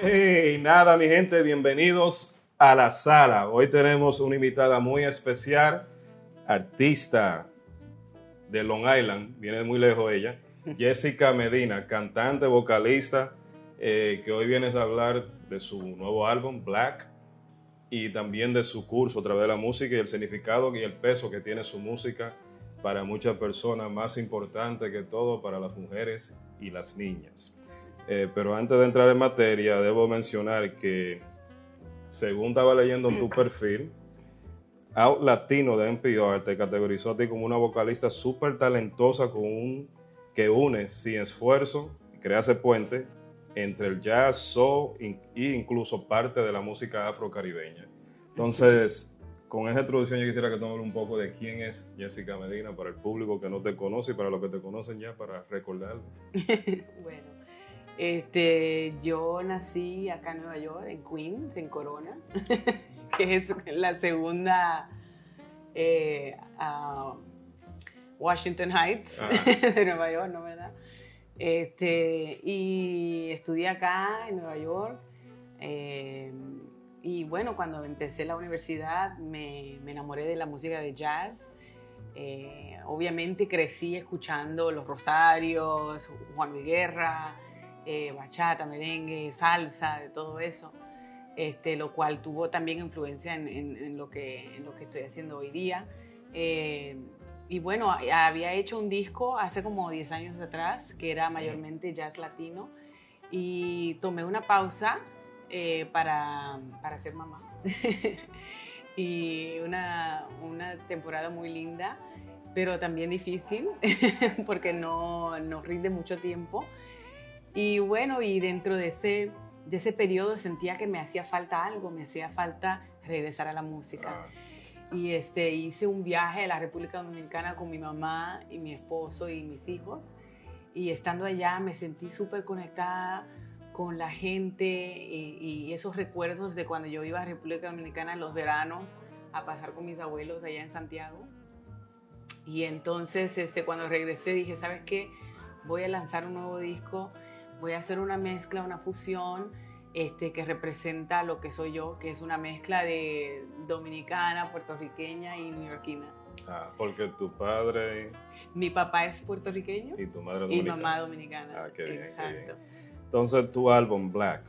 Hey, nada, mi gente, bienvenidos a la sala. Hoy tenemos una invitada muy especial, artista de Long Island, viene muy lejos ella, Jessica Medina, cantante, vocalista, eh, que hoy vienes a hablar de su nuevo álbum, Black, y también de su curso a través de la música y el significado y el peso que tiene su música para muchas personas, más importante que todo para las mujeres y las niñas. Eh, pero antes de entrar en materia, debo mencionar que, según estaba leyendo en tu perfil, Out Latino de NPR te categorizó a ti como una vocalista súper talentosa con un, que une sin esfuerzo crea ese puente entre el jazz, soul e incluso parte de la música afrocaribeña. Entonces, con esa introducción yo quisiera que tomes un poco de quién es Jessica Medina para el público que no te conoce y para los que te conocen ya para recordarlo. bueno, este, yo nací acá en Nueva York, en Queens, en Corona, que es la segunda eh, Washington Heights ah. de Nueva York, ¿no verdad? Este, y estudié acá en Nueva York. Eh, y bueno, cuando empecé la universidad me, enamoré de la música de jazz. Eh, obviamente crecí escuchando Los Rosarios, Juan Luis Guerra, eh, bachata, merengue, salsa, de todo eso. Este, lo cual tuvo también influencia en, lo, que, en lo que estoy haciendo hoy día y bueno, había hecho un disco hace como 10 años atrás, que era mayormente jazz latino, y tomé una pausa eh, para, para, ser mamá. y una, una, temporada muy linda, pero también difícil, porque no, no, rinde mucho tiempo. Y bueno, y dentro de ese, de ese periodo sentía que me hacía falta algo, me hacía falta regresar a la música. Ah y este, hice un viaje a la República Dominicana con mi mamá y mi esposo y mis hijos. Y estando allá me sentí súper conectada con la gente y, esos recuerdos de cuando yo iba a República Dominicana en los veranos a pasar con mis abuelos allá en Santiago. Y entonces este, cuando regresé dije, ¿sabes qué? Voy a lanzar un nuevo disco, voy a hacer una mezcla, una fusión este, que representa lo que soy yo, que es una mezcla de dominicana, puertorriqueña y neoyorquina. Ah, porque tu padre... Mi papá es puertorriqueño. Y tu madre dominicana. Y mamá dominicana. Ah, qué bien. Exacto. Entonces, tu álbum Black.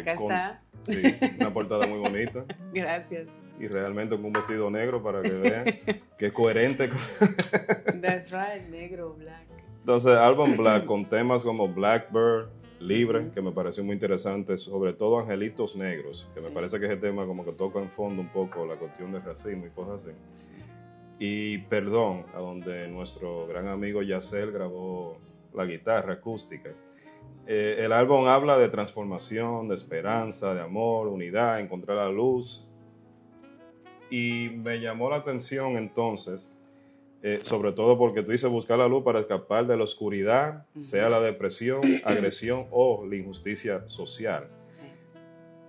Acá está. Sí, una portada muy bonita. Gracias. Y realmente con un vestido negro para que vean que es coherente. That's right, negro, black. Entonces, álbum Black con temas como Blackbird, libre, que me pareció muy interesante, sobre todo Angelitos Negros, que me parece que ese tema como que toca en fondo un poco la cuestión del racismo y cosas así. Y Perdón, a donde nuestro gran amigo Yacel grabó la guitarra acústica. Eh, el álbum habla de transformación, de esperanza, de amor, unidad, encontrar la luz. Y me llamó la atención entonces eh, sobre todo porque tú dices buscar la luz para escapar de la oscuridad, sea la depresión, agresión o la injusticia social.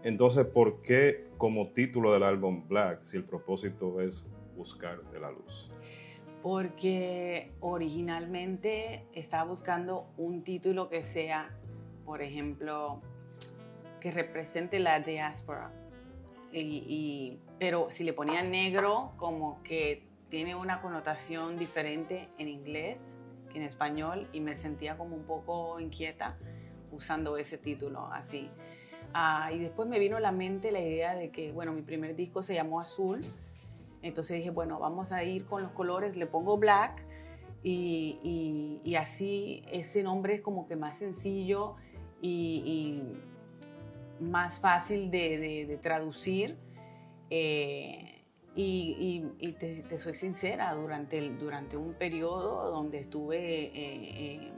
Entonces, ¿por qué como título del álbum Black si el propósito es buscar de la luz? Porque originalmente estaba buscando un título que sea, por ejemplo, que represente la diáspora. Y, pero si le ponía negro, como que tiene una connotación diferente en inglés que en español y me sentía como un poco inquieta usando ese título así. Ah, y después me vino a la mente la idea de que, bueno, mi primer disco se llamó Azul, entonces dije, bueno, vamos a ir con los colores, le pongo Black y, y, así ese nombre es como que más sencillo y, más fácil de, de, traducir. Eh, y, te, soy sincera, durante, el, durante un periodo donde estuve eh, eh,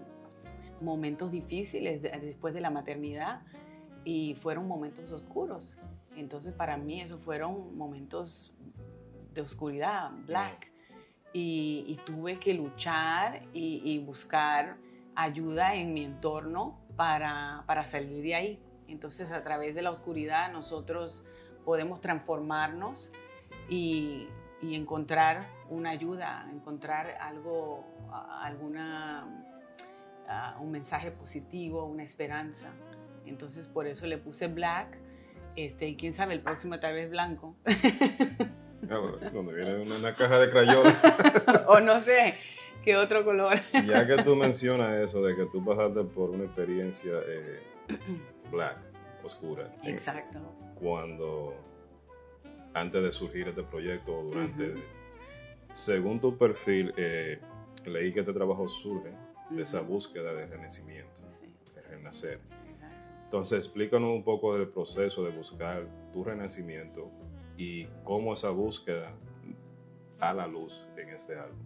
momentos difíciles después de la maternidad y fueron momentos oscuros. Entonces para mí esos fueron momentos de oscuridad, black. Y, tuve que luchar y, buscar ayuda en mi entorno para, para salir de ahí. Entonces a través de la oscuridad nosotros podemos transformarnos y, encontrar una ayuda, encontrar algo, alguna, un mensaje positivo, una esperanza. Entonces por eso le puse black. Este, y quién sabe, el próximo tal vez blanco. Ah, donde viene una, caja de crayola. o no sé, qué otro color. ya que tú mencionas eso de que tú pasaste por una experiencia eh, black, oscura. Exacto. cuando, antes de surgir este proyecto o durante, según tu perfil, eh, leí que este trabajo surge de esa búsqueda de renacimiento, de renacer. Entonces, explícanos un poco del proceso de buscar tu renacimiento y cómo esa búsqueda a la luz en este álbum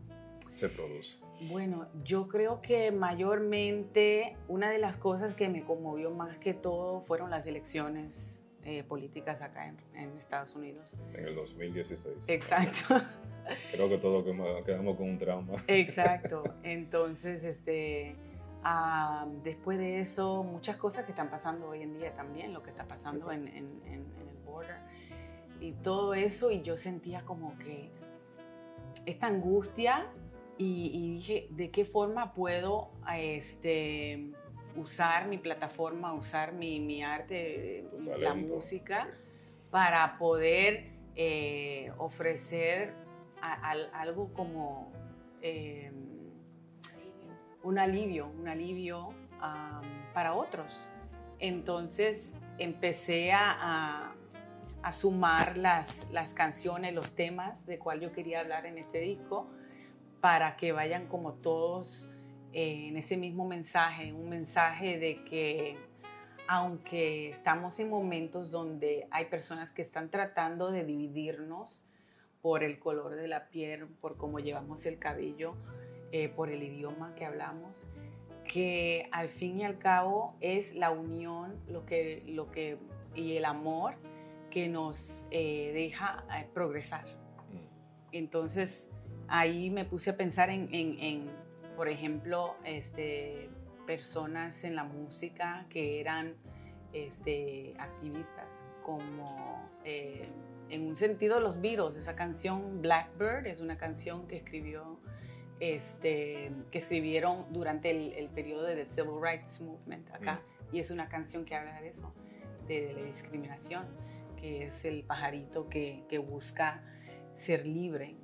se produce. Bueno, yo creo que mayormente una de las cosas que me conmovió más que todo fueron las elecciones eh, políticas acá en, Estados Unidos. En el 2016. Exacto. Creo que todos quedamos con un trauma. Exacto. Entonces, este, ah, después de eso, muchas cosas que están pasando hoy en día también, lo que está pasando en, en, el border y todo eso, y yo sentía como que esta angustia y, dije, ¿de qué forma puedo este, usar mi plataforma, usar mi, mi arte, la música, para poder eh, ofrecer algo como em, un alivio, un alivio para otros. Entonces empecé a, a, sumar las, las, canciones, los temas de cuál yo quería hablar en este disco, para que vayan como todos en ese mismo mensaje, un mensaje de que aunque estamos en momentos donde hay personas que están tratando de dividirnos, por el color de la piel, por cómo llevamos el cabello, eh, por el idioma que hablamos, que al fin y al cabo es la unión lo que, lo que, y el amor que nos eh, deja eh, progresar. Mm. Entonces ahí me puse a pensar en, en, por ejemplo, este, personas en la música que eran este, activistas, como en un sentido los Beatles, esa canción Blackbird es una canción que escribió este, que escribieron durante el, periodo del Civil Rights Movement acá. Y es una canción que habla de eso, de, la discriminación, que es el pajarito que, que, busca ser libre,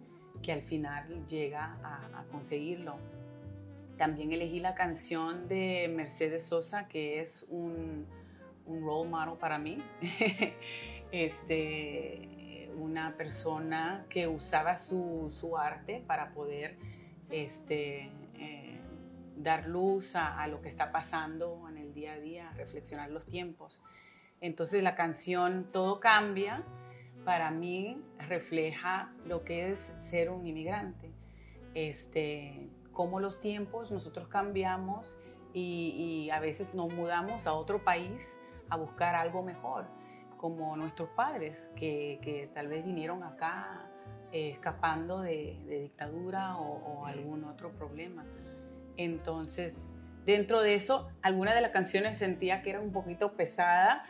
que al final llega a, a, conseguirlo. También elegí la canción de Mercedes Sosa, que es un, un role model para mí. este, una persona que usaba su, arte para poder este, eh, dar luz a, lo que está pasando en el día a día, reflexionar los tiempos. Entonces la canción Todo cambia para mí refleja lo que es ser un inmigrante. Este, cómo los tiempos nosotros cambiamos y, y a veces nos mudamos a otro país a buscar algo mejor como nuestros padres, que, tal vez vinieron acá eh, escapando de, dictadura o, algún otro problema. Entonces, dentro de eso, algunas de las canciones sentía que eran un poquito pesada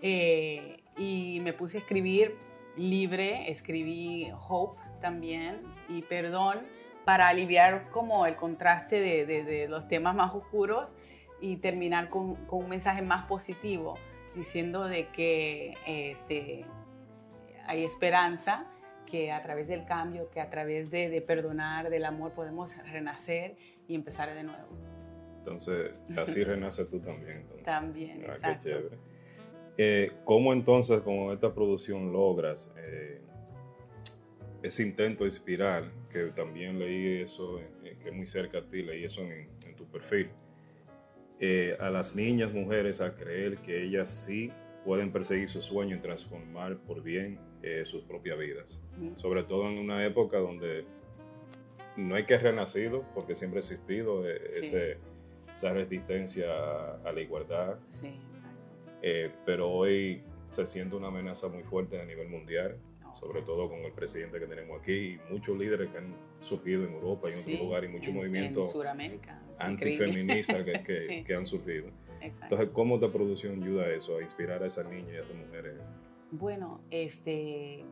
eh, y me puse a escribir libre, escribí Hope también y Perdón para aliviar como el contraste de, los temas más oscuros y terminar con, con un mensaje más positivo diciendo de que este, hay esperanza, que a través del cambio, que a través de, perdonar, del amor, podemos renacer y empezar de nuevo. Entonces, así renaces tú también. También, ah, exacto. Qué chévere. Eh, ¿Cómo entonces con esta producción logras eh, ese intento de inspirar, que también leí eso, eh, que es muy cerca a ti, leí eso en, en tu perfil, eh, a las niñas, mujeres, a creer que ellas sí pueden perseguir su sueño y transformar por bien eh, sus propias vidas. Sobre todo en una época donde no hay que renacido, porque siempre ha existido ese, esa resistencia a, la igualdad. pero hoy se siente una amenaza muy fuerte a nivel mundial sobre todo con el presidente que tenemos aquí y muchos líderes que han surgido en Europa y en otros lugares y muchos movimientos antifeministas que, que, han surgido. Entonces, ¿cómo esta producción ayuda a eso, a inspirar a esas niñas y a esas mujeres? Bueno, este,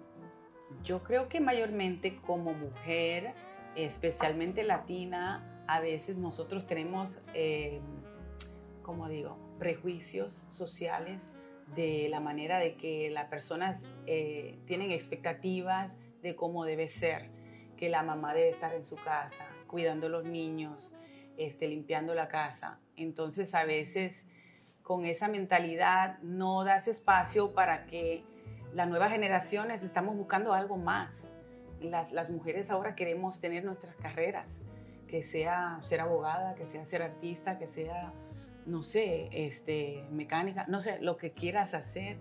yo creo que mayormente como mujer, especialmente latina, a veces nosotros tenemos, eh, como digo, prejuicios sociales, de la manera de que las personas eh, tienen expectativas de cómo debe ser, que la mamá debe estar en su casa, cuidando a los niños, este, limpiando la casa. Entonces a veces con esa mentalidad no das espacio para que las nuevas generaciones estamos buscando algo más. Las, las mujeres ahora queremos tener nuestras carreras, que sea ser abogada, que sea ser artista, que sea, no sé, este, mecánica, no sé, lo que quieras hacer.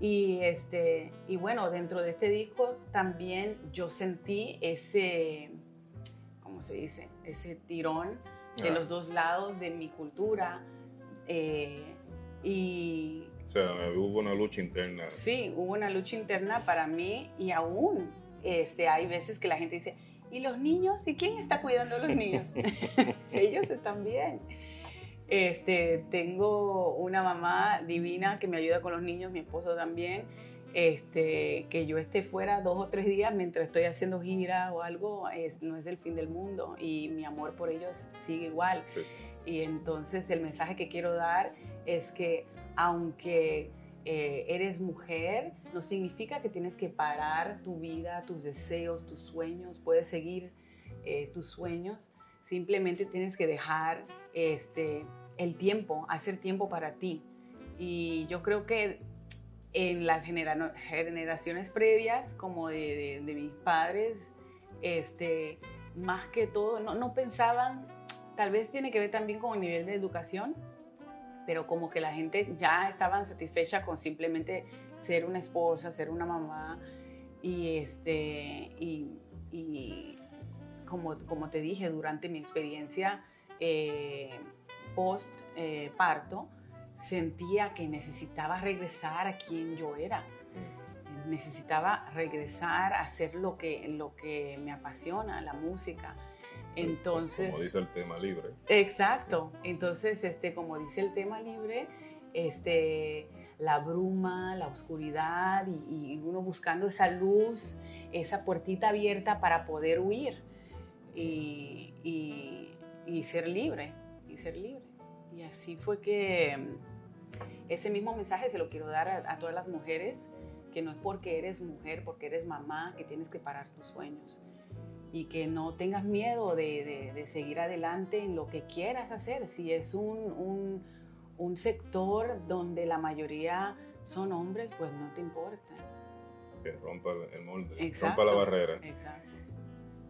Y, este, y bueno, dentro de este disco también yo sentí ese, ¿cómo se dice? Ese tirón de los dos lados de mi cultura. Eh, y... O sea, hubo una lucha interna. Sí, hubo una lucha interna para mí y aún este, hay veces que la gente dice, ¿y los niños? ¿Y quién está cuidando a los niños? Ellos están bien. Este, tengo una mamá divina que me ayuda con los niños, mi esposo también. Este, que yo esté fuera dos o tres días mientras estoy haciendo gira o algo, es, no es el fin del mundo y mi amor por ellos sigue igual. Y entonces el mensaje que quiero dar es que aunque eh, eres mujer, no significa que tienes que parar tu vida, tus deseos, tus sueños, puedes seguir eh, tus sueños, simplemente tienes que dejar este, el tiempo, hacer tiempo para ti. Y yo creo que en las generaciones previas, como de, mis padres, este, más que todo, no, no, pensaban, tal vez tiene que ver también con el nivel de educación, pero como que la gente ya estaba satisfecha con simplemente ser una esposa, ser una mamá, y, este, y, y como, como te dije, durante mi experiencia eh, post eh, parto, sentía que necesitaba regresar a quien yo era. Mm. Necesitaba regresar a hacer lo que, lo que me apasiona, la música. Entonces, como dice el tema libre. Exacto. Entonces, este, como dice el tema libre, este, la bruma, la oscuridad y, uno buscando esa luz, esa puertita abierta para poder huir y, y ser libre, y ser libre. Y así fue que ese mismo mensaje se lo quiero dar a, todas las mujeres, que no es porque eres mujer, porque eres mamá, que tienes que parar tus sueños. Y que no tengas miedo de, seguir adelante en lo que quieras hacer. Si es un, un, sector donde la mayoría son hombres, pues no te importa. Que rompa el molde, rompa la barrera. Exacto.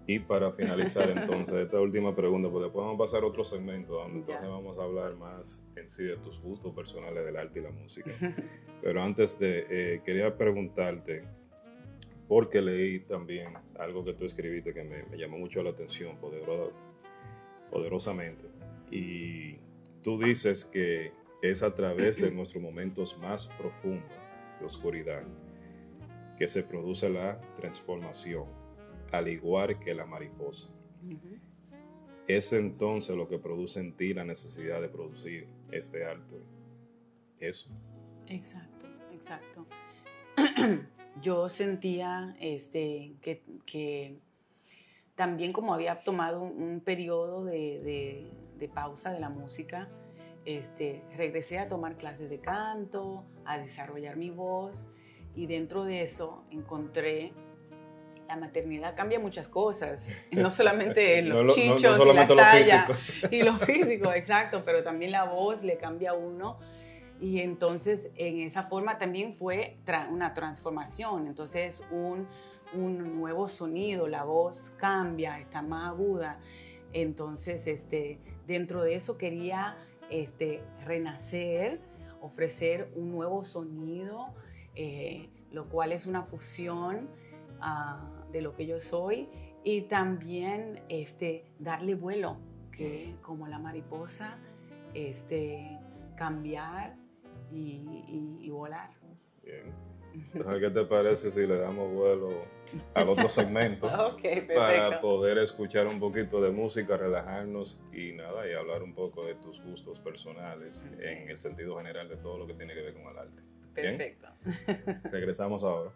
Y para finalizar entonces esta última pregunta, pues después vamos a pasar a otro segmento donde entonces vamos a hablar más en sí de tus gustos personales del arte y la música. Pero antes de, eh, quería preguntarte, porque leí también algo que tú escribiste que me, llamó mucho la atención, poderosamente. Y tú dices que es a través de nuestros momentos más profundos de oscuridad que se produce la transformación al igual que la mariposa. Es entonces lo que produce en ti la necesidad de producir este arte. Eso. Exacto, exacto. Yo sentía este, que, también como había tomado un, periodo de, pausa de la música, este, regresé a tomar clases de canto, a desarrollar mi voz y dentro de eso encontré la maternidad cambia muchas cosas, no solamente los chichos y la talla y lo físico, exacto, pero también la voz le cambia a uno. Y entonces en esa forma también fue una transformación, entonces un, un, nuevo sonido, la voz cambia, está más aguda, entonces este, dentro de eso quería este, renacer, ofrecer un nuevo sonido, eh, lo cual es una fusión de lo que yo soy y también este, darle vuelo, que como la mariposa, este, cambiar y, volar. Bien. ¿qué te parece si le damos vuelo al otro segmento para poder escuchar un poquito de música, relajarnos y nada, y hablar un poco de tus gustos personales en el sentido general de todo lo que tiene que ver con el arte? Perfecto. Regresamos ahora.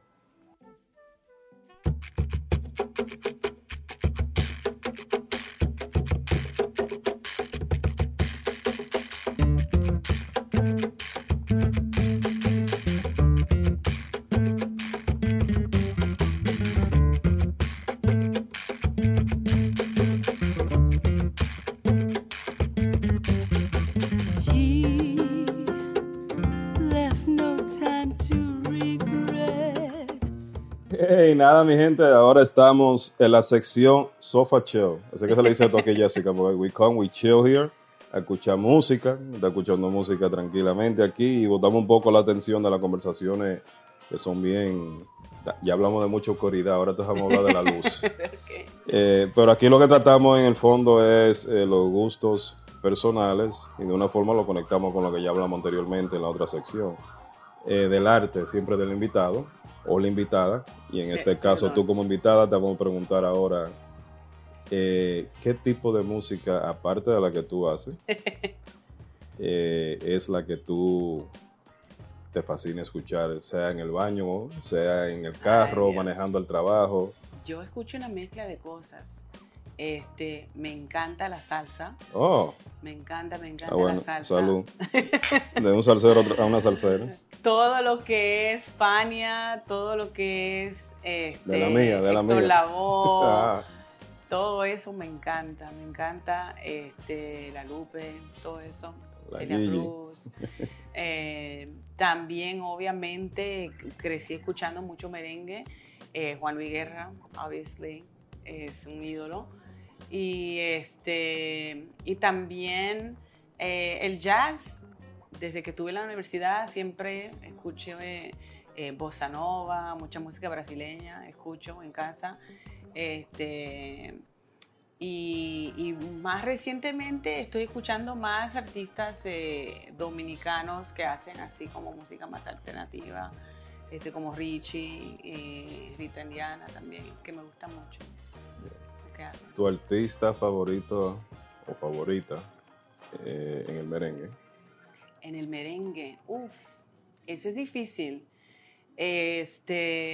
Nada, mi gente, ahora estamos en la sección Sofa Chill. Así que se le dice esto aquí, Jessica, porque we come, we chill here, a escuchar música, está escuchando música tranquilamente aquí y botamos un poco la atención de las conversaciones que son bien... Ya hablamos de mucha oscuridad, ahora te vamos a hablar de la luz. Ok. Eh, pero aquí lo que tratamos en el fondo es eh, los gustos personales y de una forma lo conectamos con lo que ya hablamos anteriormente en la otra sección. Eh, del arte, siempre del invitado o la invitada. Y en este Eh, caso perdón. tú como invitada te vamos a preguntar ahora eh, qué tipo de música, aparte de la que tú haces, eh, es la que tú te fascina escuchar, sea en el baño, sea en el carro, manejando el trabajo. Yo escucho una mezcla de cosas. Este, me encanta la salsa, Oh, me encanta, me encanta ah, bueno, la salsa. salud. De un salsero a una salsera. Todo lo que es Fania, todo lo que es este, De la mía, de la mía. Ah, todo eso me encanta, me encanta este, la Lupe, todo eso. La. Cruz. Eh, también, obviamente, crecí escuchando mucho merengue. Eh, Juan Luis Guerra, obviously, es un ídolo. Y, este, y también eh, el jazz, desde que estuve en la universidad, siempre escuché eh, eh, bossa nova, mucha música brasileña, escucho en casa. Este, y, más recientemente estoy escuchando más artistas eh, dominicanos que hacen así como música más alternativa, este, como Richie, eh, Rita Indiana también, que me gusta mucho. ¿Tu artista favorito o favorita eh, en el merengue? En el merengue, uff, ese es difícil. Este,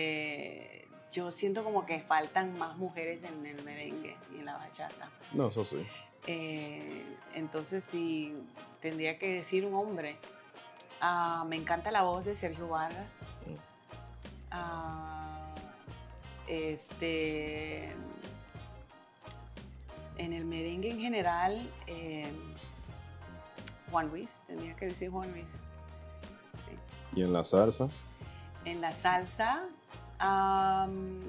yo siento como que faltan más mujeres en el merengue y en la bachata. No, eso sí. Eh, entonces, si tendría que decir un hombre, ah, me encanta la voz de Sergio Vargas. Mm. Ah, este, en el merengue en general, eh, Juan Luis, tendría que decir Juan Luis. Sí. ¿Y en la salsa? En la salsa, am,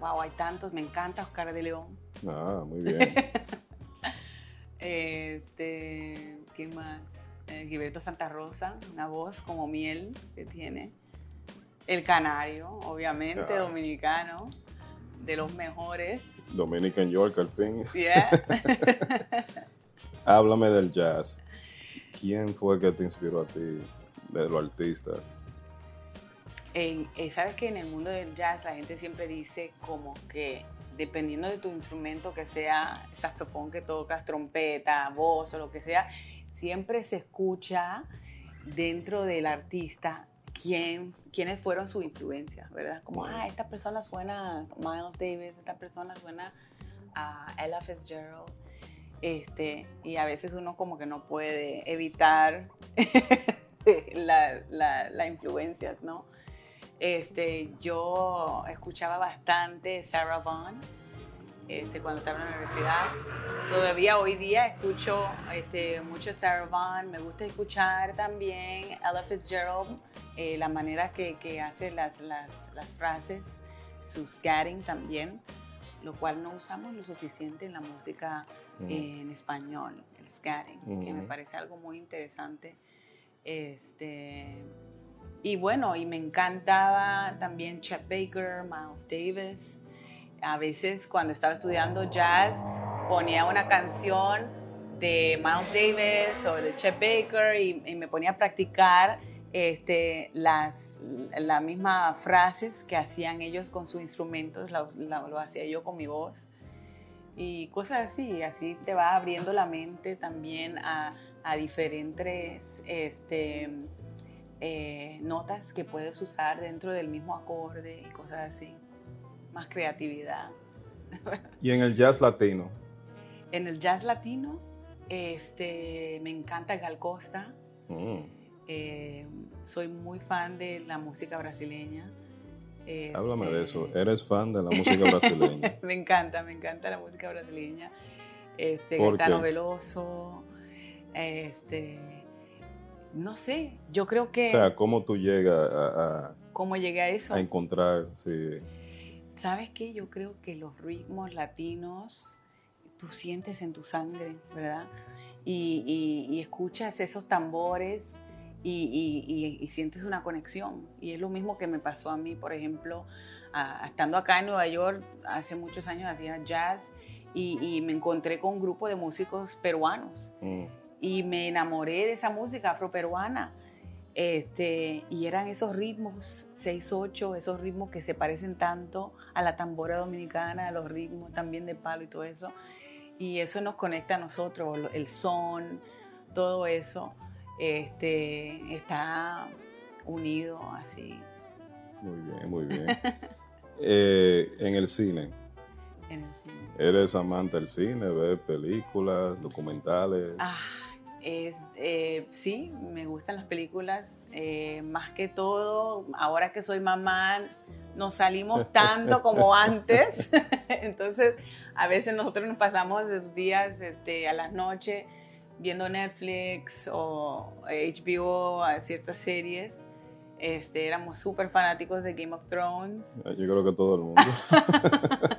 wow, hay tantos, me encanta Oscar de León. Ah, muy bien. Este, ¿qué más? Eh, Gilberto Santa Rosa, una voz como miel que tiene. El Canario, obviamente, Ah. dominicano, de los mejores. Dominican York, al fin. Yeah. Háblame del jazz. ¿Quién fue que te inspiró a ti de los artistas? Eh, Sabes que en el mundo del jazz la gente siempre dice como que dependiendo de tu instrumento, que sea saxofón que tocas, trompeta, voz o lo que sea, siempre se escucha dentro del artista quién, quiénes fueron sus influencias, ¿verdad? Como, ah, esta persona suena a Miles Davis, esta persona suena a Ella Fitzgerald. Este, y a veces uno como que no puede evitar la, la, la influencias, ¿no? Este, yo escuchaba bastante Sarah Vaughan este, cuando estaba en la universidad. Todavía hoy día escucho este, mucho Sarah Vaughan. Me gusta escuchar también Ella Fitzgerald, eh, la manera que, que hace las, las, las frases, su scatting también, lo cual no usamos lo suficiente en la música Mm. en español, el scatting, que me parece algo muy interesante. Este, y bueno, y me encantaba también Chet Baker, Miles Davis. A veces cuando estaba estudiando jazz ponía una canción de Miles Davis o de Chet Baker y, y me ponía a practicar este, las, las mismas frases que hacían ellos con sus instrumentos, lo, lo- lo hacía yo con mi voz. Y cosas así, así te va abriendo la mente también a, a diferentes este, eh, notas que puedes usar dentro del mismo acorde y cosas así, más creatividad. Y en el jazz latino. En el jazz latino, este, me encanta Gal Costa, Mm. eh, soy muy fan de la música brasileña. Háblame de Este, eso. ¿Eres fan de la música brasileña? me encanta, me encanta la música brasileña. Este, ¿Por Gaetano? Veloso, este, no sé, yo creo que O sea, ¿cómo tú llegas a, a ¿Cómo llegué a eso? A encontrar, sí. ¿Sabes qué? Yo creo que los ritmos latinos tú sientes en tu sangre, ¿verdad? Y, escuchas esos tambores y, sientes una conexión. Y es lo mismo que me pasó a mí, por ejemplo, estando acá en Nueva York, hace muchos años hacía jazz y, me encontré con un grupo de músicos peruanos. Mm. Y me enamoré de esa música afroperuana. Este, y eran esos ritmos, 6-8, esos ritmos que se parecen tanto a la tambora dominicana, a los ritmos también de palo y todo eso. Y eso nos conecta a nosotros, el son, todo eso este, está unido así. Muy bien, muy bien. Eh, en el cine. En el cine. ¿Eres amante del cine? ¿Ves películas, documentales? Ah, es, eh, sí, me gustan las películas. Eh, más que todo, ahora que soy mamá, no salimos tanto como antes. Entonces, a veces nosotros nos pasamos los días este, a las noches viendo Netflix o HBO, ciertas series. Este, éramos súper fanáticos de Game of Thrones. Yo creo que todo el mundo.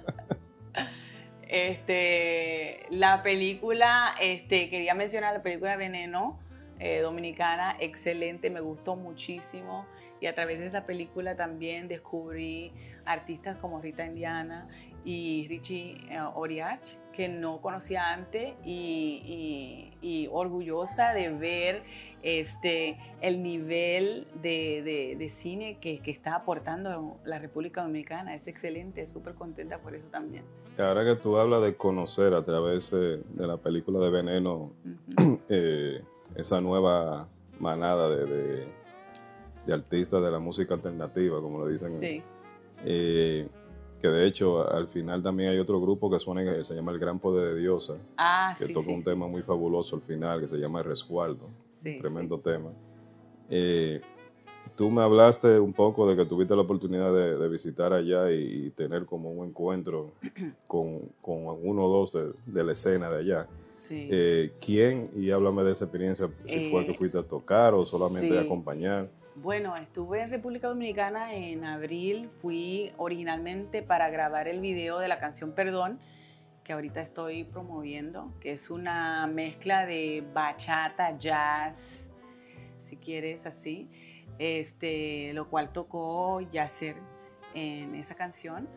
Este, la película, este, quería mencionar la película Veneno, eh, dominicana, excelente, me gustó muchísimo. Y a través de esa película también descubrí artistas como Rita Indiana y Richie eh, Oriach, que no conocía antes, y, orgullosa de ver este, el nivel de, cine que, está aportando la República Dominicana. Es excelente, súper contenta por eso también. Ahora que tú hablas de conocer a través de, la película de Veneno, eh, esa nueva manada de, artistas de la música alternativa, como lo dicen. Sí. Eh, que de hecho al final también hay otro grupo que suena que se llama El Gran Poder de Diosa, ah, que toca un tema muy fabuloso al final que se llama El Resguardo, tremendo tema. Eh, tú me hablaste un poco de que tuviste la oportunidad de, visitar allá y, tener como un encuentro con, con uno o dos de, la escena de allá. Eh, ¿Quién? Y háblame de esa experiencia, si fue que eh, fuiste a tocar o solamente a acompañar. Bueno, estuve en República Dominicana en abril, fui originalmente para grabar el video de la canción Perdón, que ahorita estoy promoviendo, que es una mezcla de bachata, jazz, si quieres así, este, lo cual tocó Yasser en esa canción.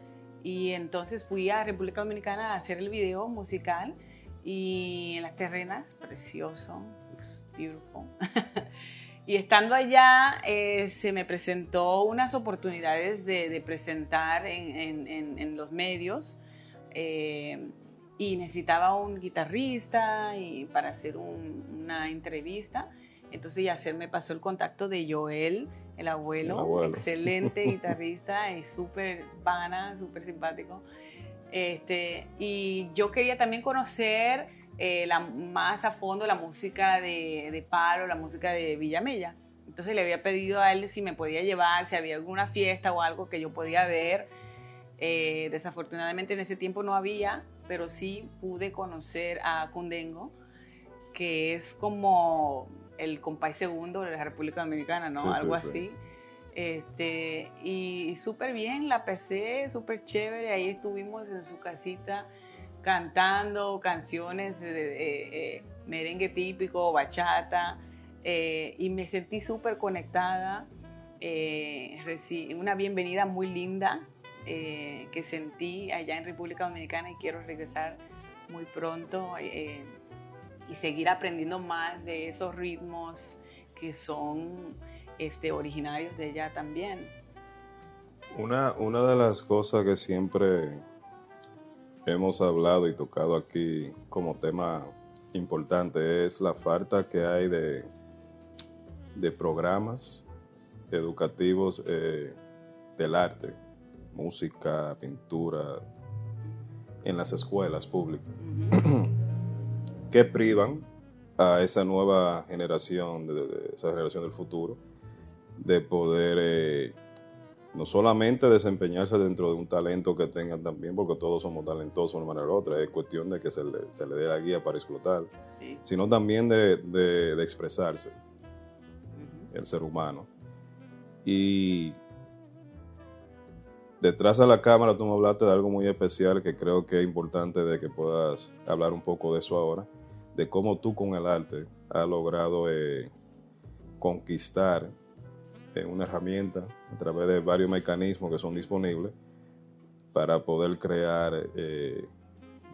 Y entonces fui a República Dominicana a hacer el video musical y en las terrenas, precioso, beautiful. Y estando allá, eh, se me presentó unas oportunidades de, presentar en, los medios eh, y necesitaba un guitarrista y para hacer una entrevista. Entonces Yacer me pasó el contacto de Joel, el abuelo, excelente guitarrista, es súper pana, súper simpático. Este, y yo quería también conocer eh, la, más a fondo la música de, de, Palo, la música de Villamella. Entonces le había pedido a él si me podía llevar, si había alguna fiesta o algo que yo podía ver. Eh, desafortunadamente en ese tiempo no había, pero sí pude conocer a Kundengo, que es como el compay segundo de la República Dominicana, ¿no? Algo así. Este, y súper bien, la PC, súper chévere, ahí estuvimos en su casita cantando canciones de eh, merengue típico, bachata, eh, y me sentí súper conectada. Eh, una bienvenida muy linda que sentí allá en República Dominicana y quiero regresar muy pronto y seguir aprendiendo más de esos ritmos que son este, originarios de allá también. Una, una de las cosas que siempre hemos hablado y tocado aquí como tema importante es la falta que hay de, de programas educativos eh, del arte, música, pintura, en las escuelas públicas, que privan a esa nueva generación, de, esa generación del futuro, de poder eh, no solamente desempeñarse dentro de un talento que tengan también, porque todos somos talentosos de una manera u otra, es cuestión de que se le, se le dé la guía para explotar, sino también de, de, expresarse el ser humano. Y detrás de la cámara tú me hablaste de algo muy especial que creo que es importante de que puedas hablar un poco de eso ahora, de cómo tú con el arte has logrado eh, conquistar eh, una herramienta a través de varios mecanismos que son disponibles para poder crear eh,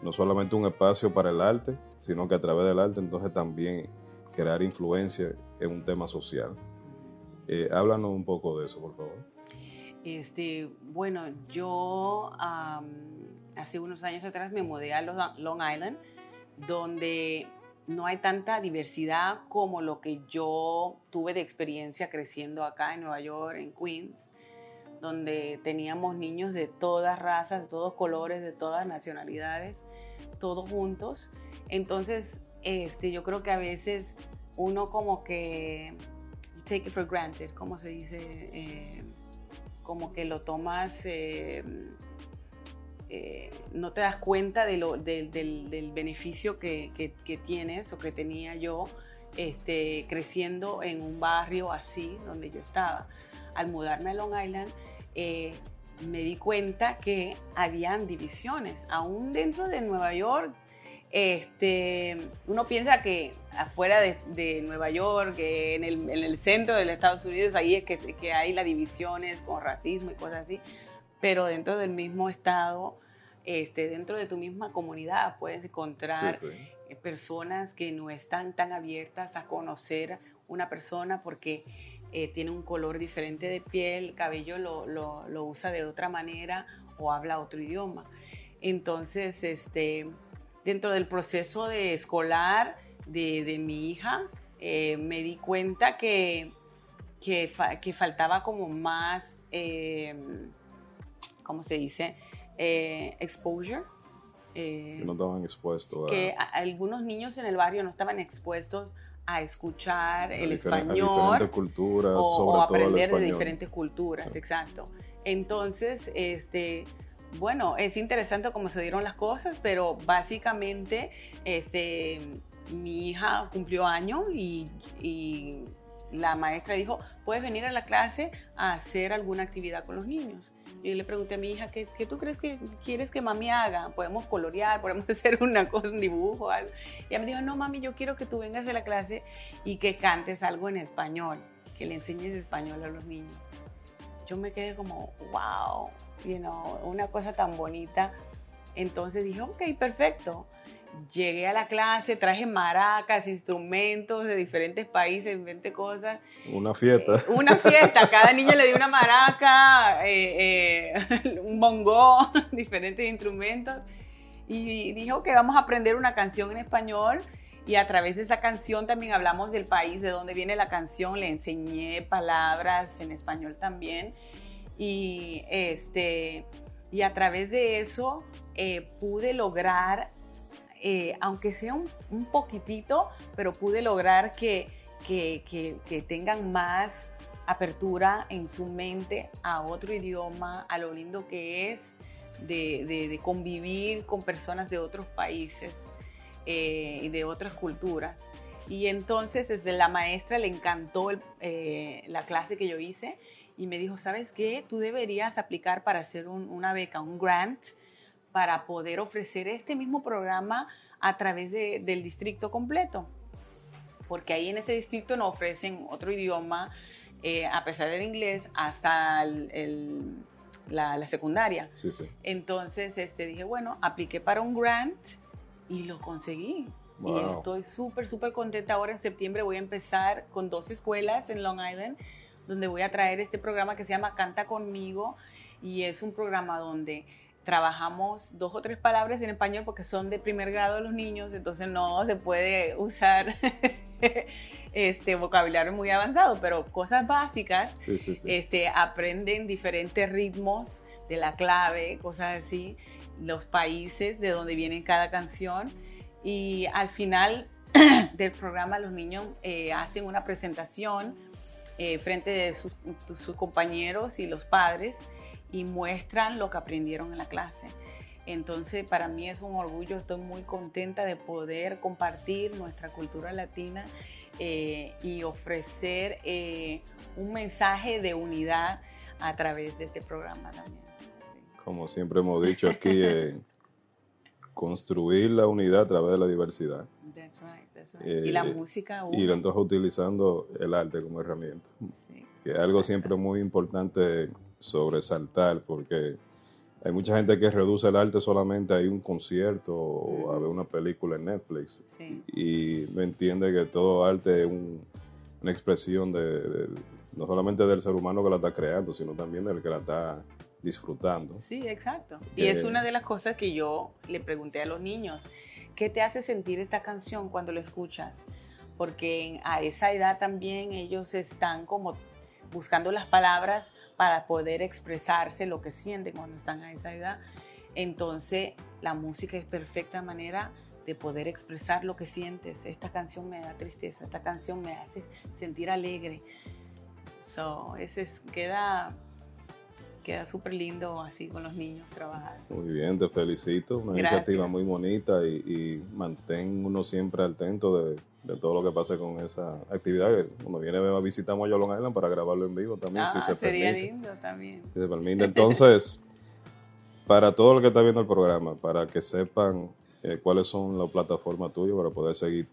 no solamente un espacio para el arte, sino que a través del arte entonces también crear influencia en un tema social. Háblanos un poco de eso, por favor. Este, bueno, yo hace unos años atrás me mudé a Long Island, donde no hay tanta diversidad como lo que yo tuve de experiencia creciendo acá en Nueva York, en Queens, donde teníamos niños de todas razas, de todos colores, de todas nacionalidades, todos juntos. Entonces, este, yo creo que a veces uno como que take it for granted, como se dice, eh, como que lo tomas, eh, eh, no te das cuenta de lo, del, beneficio que, tienes o que tenía yo este, creciendo en un barrio así donde yo estaba. Al mudarme a Long Island, me di cuenta que habían divisiones, aún dentro de Nueva York este, uno piensa que afuera de, Nueva York, que en el, centro de los Estados Unidos, ahí es que, hay las divisiones con racismo y cosas así, pero dentro del mismo estado, este, dentro de tu misma comunidad, puedes encontrar personas que no están tan abiertas a conocer una persona porque eh, tiene un color diferente de piel, cabello lo, lo usa de otra manera o habla otro idioma. Entonces, este dentro del proceso de escolar de, mi hija, eh, me di cuenta que, que, faltaba como más, eh, ¿cómo se dice? Eh, exposure. no estaban expuestos. Que algunos niños en el barrio no estaban expuestos a escuchar el español. diferentes culturas, o, sobre aprender todo de diferentes culturas, exacto. Entonces, este, bueno, es interesante cómo se dieron las cosas, pero básicamente este, mi hija cumplió año y, la maestra dijo, puedes venir a la clase a hacer alguna actividad con los niños. Yo le pregunté a mi hija, ¿qué, tú crees que quieres que mami haga? ¿Podemos colorear? ¿Podemos hacer una cosa, un dibujo? Algo? Y ella me dijo, no mami, yo quiero que tú vengas a la clase y que cantes algo en español, que le enseñes español a los niños. Yo me quedé como, wow, you know, una cosa tan bonita. Entonces dije, ok, perfecto. Llegué a la clase, traje maracas, instrumentos de diferentes países, diferentes cosas. Una fiesta. Eh, una fiesta. Cada niño le dio una maraca, eh, eh, un bongo, diferentes instrumentos. Y dije, ok, vamos a aprender una canción en español. Y a través de esa canción también hablamos del país, de dónde viene la canción. Le enseñé palabras en español también y, este, y a través de eso eh, pude lograr, eh, aunque sea un, poquitito, pero pude lograr que, que, tengan más apertura en su mente a otro idioma, a lo lindo que es de, convivir con personas de otros países eh, y de otras culturas. Y entonces desde la maestra le encantó la clase que yo hice y me dijo, ¿sabes qué? Tú deberías aplicar para hacer una beca, un grant, para poder ofrecer este mismo programa a través del distrito completo. Porque ahí en ese distrito no ofrecen otro idioma, eh, a pesar del inglés, hasta la, secundaria. Sí, sí. Entonces este, dije, bueno, apliqué para un grant y lo conseguí. Y estoy súper, súper contenta. Ahora en septiembre voy a empezar con dos escuelas en Long Island donde voy a traer este programa que se llama Canta conmigo y es un programa donde trabajamos dos o tres palabras en español porque son de primer grado los niños, entonces no se puede usar este vocabulario muy avanzado, pero cosas básicas, Este, aprenden diferentes ritmos de la clave, cosas así, los países de donde viene cada canción y al final del programa los niños eh, hacen una presentación eh, frente de sus, compañeros y los padres y muestran lo que aprendieron en la clase. Entonces, para mí es un orgullo, estoy muy contenta de poder compartir nuestra cultura latina eh, y ofrecer un mensaje de unidad a través de este programa también. Como siempre hemos dicho aquí, construir la unidad a través de la diversidad. That's right, that's right. y la eh, música. Y entonces utilizando el arte como herramienta. que es algo siempre muy importante sobresaltar porque hay mucha gente que reduce el arte solamente a un concierto o a ver una película en Netflix y no entiende que todo arte es una expresión de, no solamente del ser humano que la está creando, sino también del que la está disfrutando. Sí, exacto. y es una de las cosas que yo le pregunté a los niños, ¿qué te hace sentir esta canción cuando la escuchas? Porque a esa edad también ellos están como buscando las palabras para poder expresarse lo que sienten cuando están a esa edad. Entonces, la música es perfecta manera de poder expresar lo que sientes. Esta canción me da tristeza, esta canción me hace sentir alegre. So, ese es, queda queda súper lindo así con los niños trabajar. Muy bien, te felicito. Una iniciativa muy bonita y, y, mantén uno siempre atento de, de, todo lo que pase con esa actividad. Cuando viene a visitar a Long Island para grabarlo en vivo también, si ah, se sería lindo también. Si se permite. Entonces, para todo el que está viendo el programa, para que sepan eh, cuáles son las plataformas tuyas para poder seguir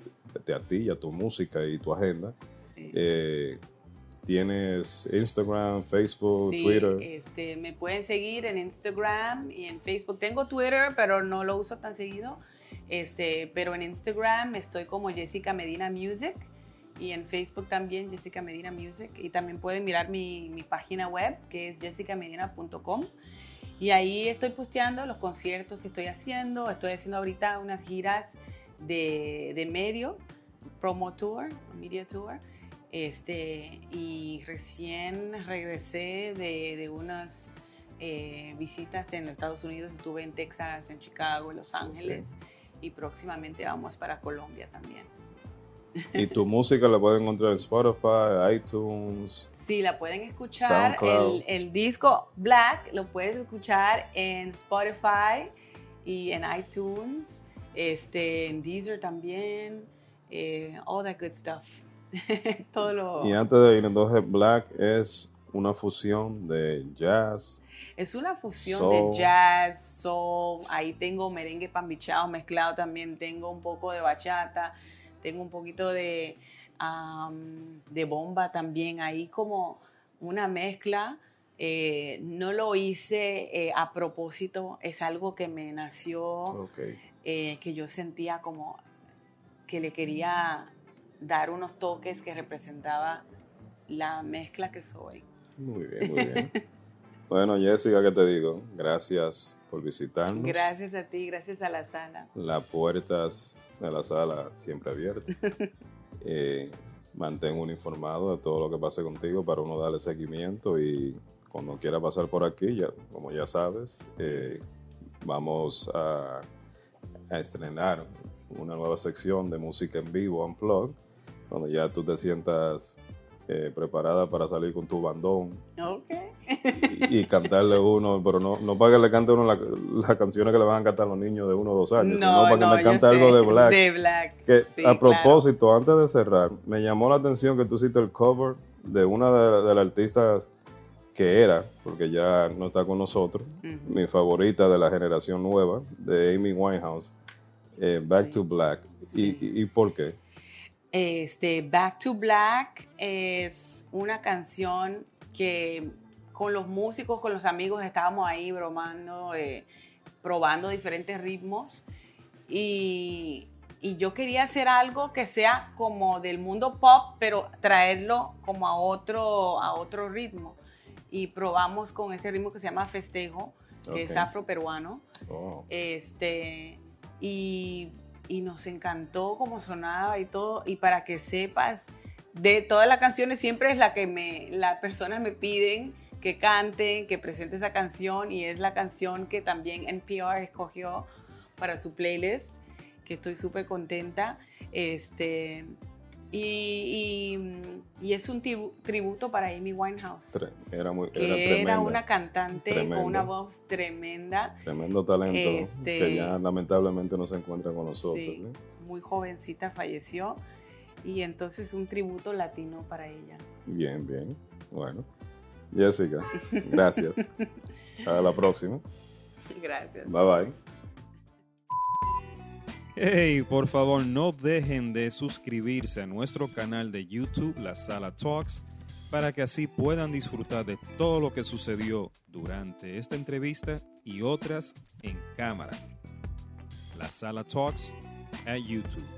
a ti, a tu música y tu agenda. Sí. Eh, ¿Tienes Instagram, Facebook, sí, Twitter? Este, me pueden seguir en Instagram y en Facebook. Tengo Twitter, pero no lo uso tan seguido. Este, pero en Instagram estoy como Jessica Medina Music y en Facebook también Jessica Medina Music. Y también pueden mirar mi, mi página web que es jessicamedina.com. Y ahí estoy posteando los conciertos que estoy haciendo. Estoy haciendo ahorita unas giras de, de medio, promo tour, media tour este, y recién regresé de, de unas eh, visitas en los Estados Unidos. Estuve en Texas, en Chicago, en Los Ángeles y próximamente vamos para Colombia también. ¿Y tu música la pueden encontrar en Spotify, iTunes? Sí, la pueden escuchar. El, el, disco Black lo puedes escuchar en Spotify y en iTunes, este, en Deezer también, eh, all that good stuff. Todo lo... Y antes de ir, entonces Black es una fusión de jazz. Es una fusión de jazz, soul, ahí tengo merengue pambichado mezclado también, tengo un poco de bachata, tengo un poquito de, de bomba también, ahí como una mezcla. Eh, no lo hice eh, a propósito, es algo que me nació, eh, que yo sentía como que le quería dar unos toques que representaba la mezcla que soy. Muy bien, muy bien. bueno, Jessica, ¿qué te digo? Gracias por visitarnos. Gracias a ti, gracias a la sala. Las puertas de la sala siempre abiertas. eh, mantén uno informado de todo lo que pase contigo para uno darle seguimiento y cuando quiera pasar por aquí, ya, como ya sabes, eh, vamos a, a estrenar una nueva sección de música en vivo, Unplugged, cuando ya tú te sientas eh, preparada para salir con tu bandón. Y, cantarle uno, pero no, no para que le cante uno las canciones que le van a cantar los niños de uno o dos años, sino para que me cante algo de Black. De Black. Que, a propósito, antes de cerrar, me llamó la atención que tú hiciste el cover de una de, las artistas que era, porque ya no está con nosotros, mi favorita de la generación nueva, de Amy Winehouse, eh, Back to Black. Y, ¿Y por qué? Este, Back to Black es una canción que con los músicos, con los amigos estábamos ahí bromando, eh, probando diferentes ritmos y, yo quería hacer algo que sea como del mundo pop, pero traerlo como a otro, a otro ritmo. Y probamos con ese ritmo que se llama Festejo, que es afroperuano. Oh. Este, y y nos encantó cómo sonaba y todo. Y para que sepas, de todas las canciones siempre es la que me, las personas me piden que canten, que presente esa canción y es la canción que también NPR escogió para su playlist, que estoy súper contenta. Este, y, y, es un tributo para Amy Winehouse. Era, muy, que era, una cantante con una voz tremenda. Tremendo talento que este, ya lamentablemente no se encuentra con nosotros. Sí, Muy jovencita falleció y entonces un tributo latino para ella. Bien, bien. Bueno. Jessica, gracias. Hasta la próxima. Gracias. Bye bye. Hey, por favor, no dejen de suscribirse a nuestro canal de YouTube, La Sala Talks, para que así puedan disfrutar de todo lo que sucedió durante esta entrevista y otras en cámara. La Sala Talks at YouTube.